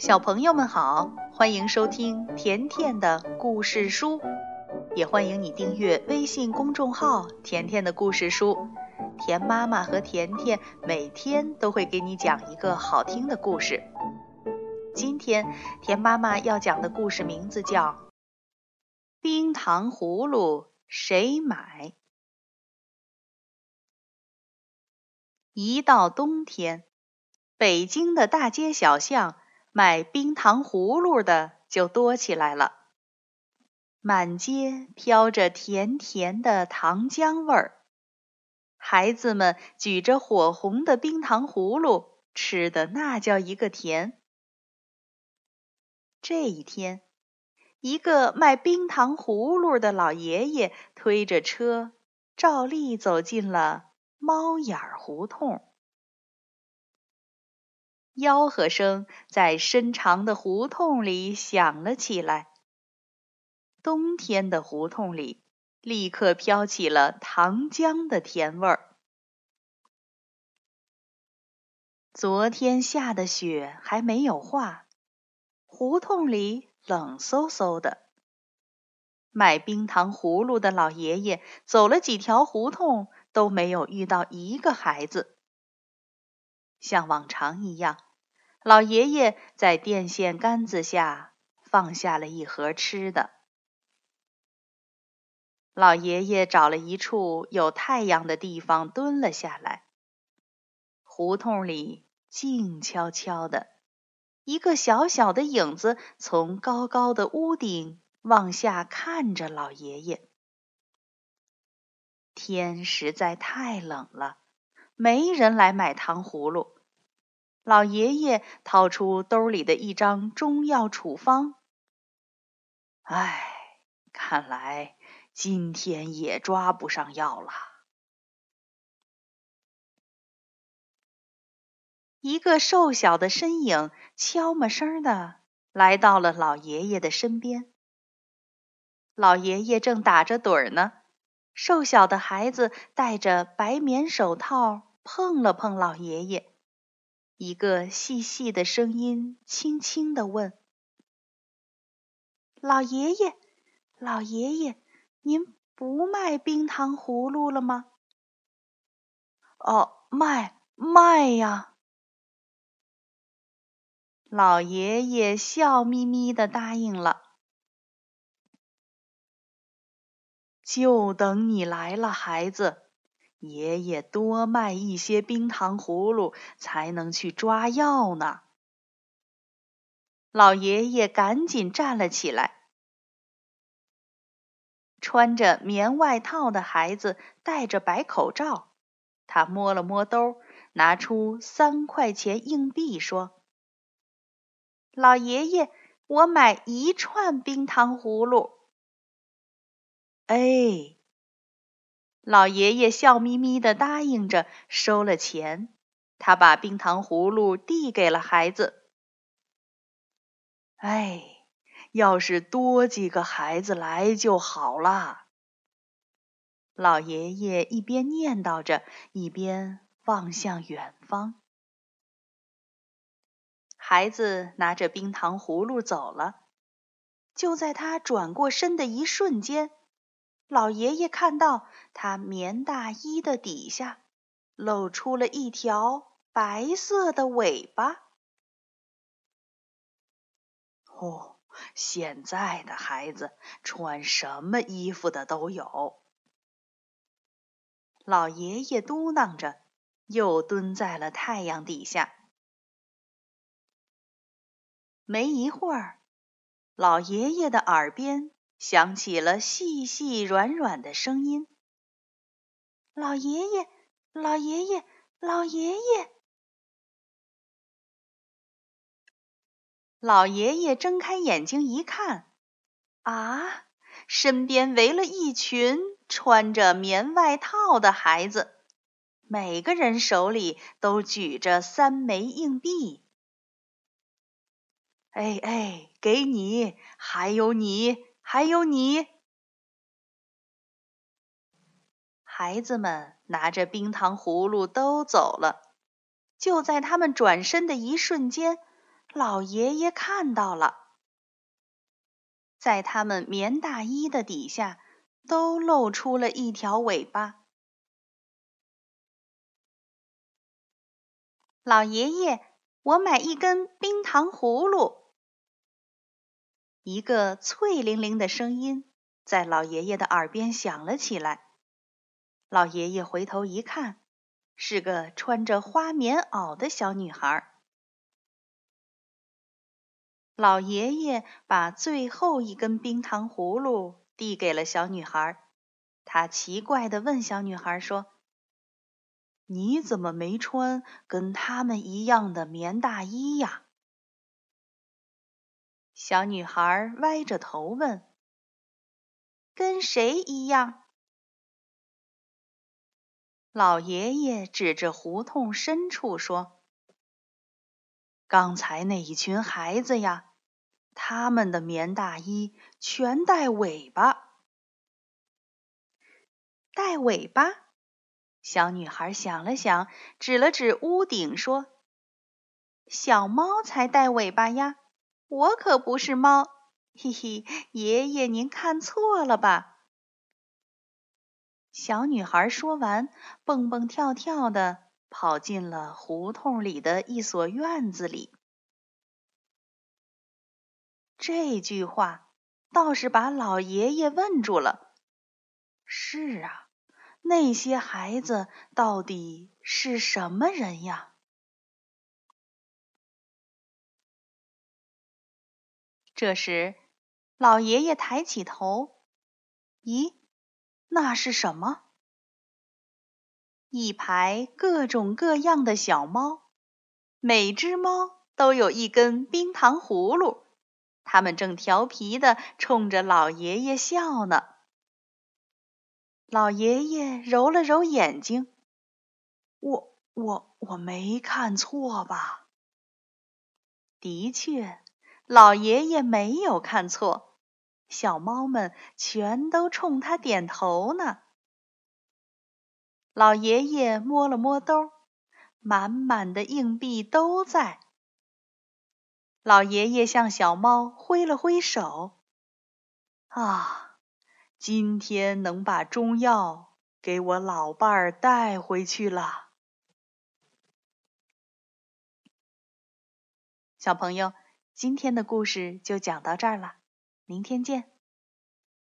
小朋友们好，欢迎收听甜甜的故事书，也欢迎你订阅微信公众号“甜甜的故事书”。甜妈妈和甜甜每天都会给你讲一个好听的故事。今天甜妈妈要讲的故事名字叫《冰糖葫芦谁买》。一到冬天，北京的大街小巷卖冰糖葫芦的就多起来了，满街飘着甜甜的糖浆味儿，孩子们举着火红的冰糖葫芦，吃的那叫一个甜。这一天，一个卖冰糖葫芦的老爷爷推着车，照例走进了。猫眼儿胡同，吆喝声在深长的胡同里响了起来。冬天的胡同里立刻飘起了糖浆的甜味儿。昨天下的雪还没有化，胡同里冷飕飕的。卖冰糖葫芦的老爷爷走了几条胡同。都没有遇到一个孩子。像往常一样，老爷爷在电线杆子下放下了一盒吃的。老爷爷找了一处有太阳的地方蹲了下来。胡同里静悄悄的，一个小小的影子从高高的屋顶往下看着老爷爷。天实在太冷了，没人来买糖葫芦。老爷爷掏出兜里的一张中药处方。唉，看来今天也抓不上药了。一个瘦小的身影悄没声的来到了老爷爷的身边。老爷爷正打着盹儿呢。瘦小的孩子戴着白棉手套，碰了碰老爷爷。一个细细的声音轻轻地问：“老爷爷，老爷爷，您不卖冰糖葫芦了吗？”“哦，卖卖呀！”老爷爷笑眯眯地答应了。就等你来了，孩子。爷爷多卖一些冰糖葫芦，才能去抓药呢。老爷爷赶紧站了起来。穿着棉外套的孩子戴着白口罩，他摸了摸兜，拿出三块钱硬币，说：“老爷爷，我买一串冰糖葫芦。”哎，老爷爷笑眯眯的答应着，收了钱。他把冰糖葫芦递给了孩子。哎，要是多几个孩子来就好了。老爷爷一边念叨着，一边望向远方。孩子拿着冰糖葫芦走了。就在他转过身的一瞬间。老爷爷看到他棉大衣的底下露出了一条白色的尾巴。哦，现在的孩子穿什么衣服的都有。老爷爷嘟囔着，又蹲在了太阳底下。没一会儿，老爷爷的耳边。响起了细细软软的声音：“老爷爷，老爷爷，老爷爷！”老爷爷睁开眼睛一看，啊，身边围了一群穿着棉外套的孩子，每个人手里都举着三枚硬币。哎哎，给你，还有你。还有你，孩子们拿着冰糖葫芦都走了。就在他们转身的一瞬间，老爷爷看到了，在他们棉大衣的底下都露出了一条尾巴。老爷爷，我买一根冰糖葫芦。一个脆灵灵的声音在老爷爷的耳边响了起来。老爷爷回头一看，是个穿着花棉袄的小女孩。老爷爷把最后一根冰糖葫芦递给了小女孩，他奇怪地问小女孩说：“你怎么没穿跟他们一样的棉大衣呀？”小女孩歪着头问：“跟谁一样？”老爷爷指着胡同深处说：“刚才那一群孩子呀。”他们的棉大衣全带尾巴，带尾巴。小女孩想了想，指了指屋顶说：“小猫才带尾巴呀，我可不是猫。”嘿嘿，爷爷您看错了吧？小女孩说完，蹦蹦跳跳的跑进了胡同里的一所院子里。这句话倒是把老爷爷问住了。是啊，那些孩子到底是什么人呀？这时，老爷爷抬起头，咦，那是什么？一排各种各样的小猫，每只猫都有一根冰糖葫芦。它们正调皮的冲着老爷爷笑呢。老爷爷揉了揉眼睛，我我我没看错吧？的确，老爷爷没有看错，小猫们全都冲他点头呢。老爷爷摸了摸兜，满满的硬币都在。老爷爷向小猫挥了挥手，啊，今天能把中药给我老伴儿带回去了。小朋友，今天的故事就讲到这儿了，明天见。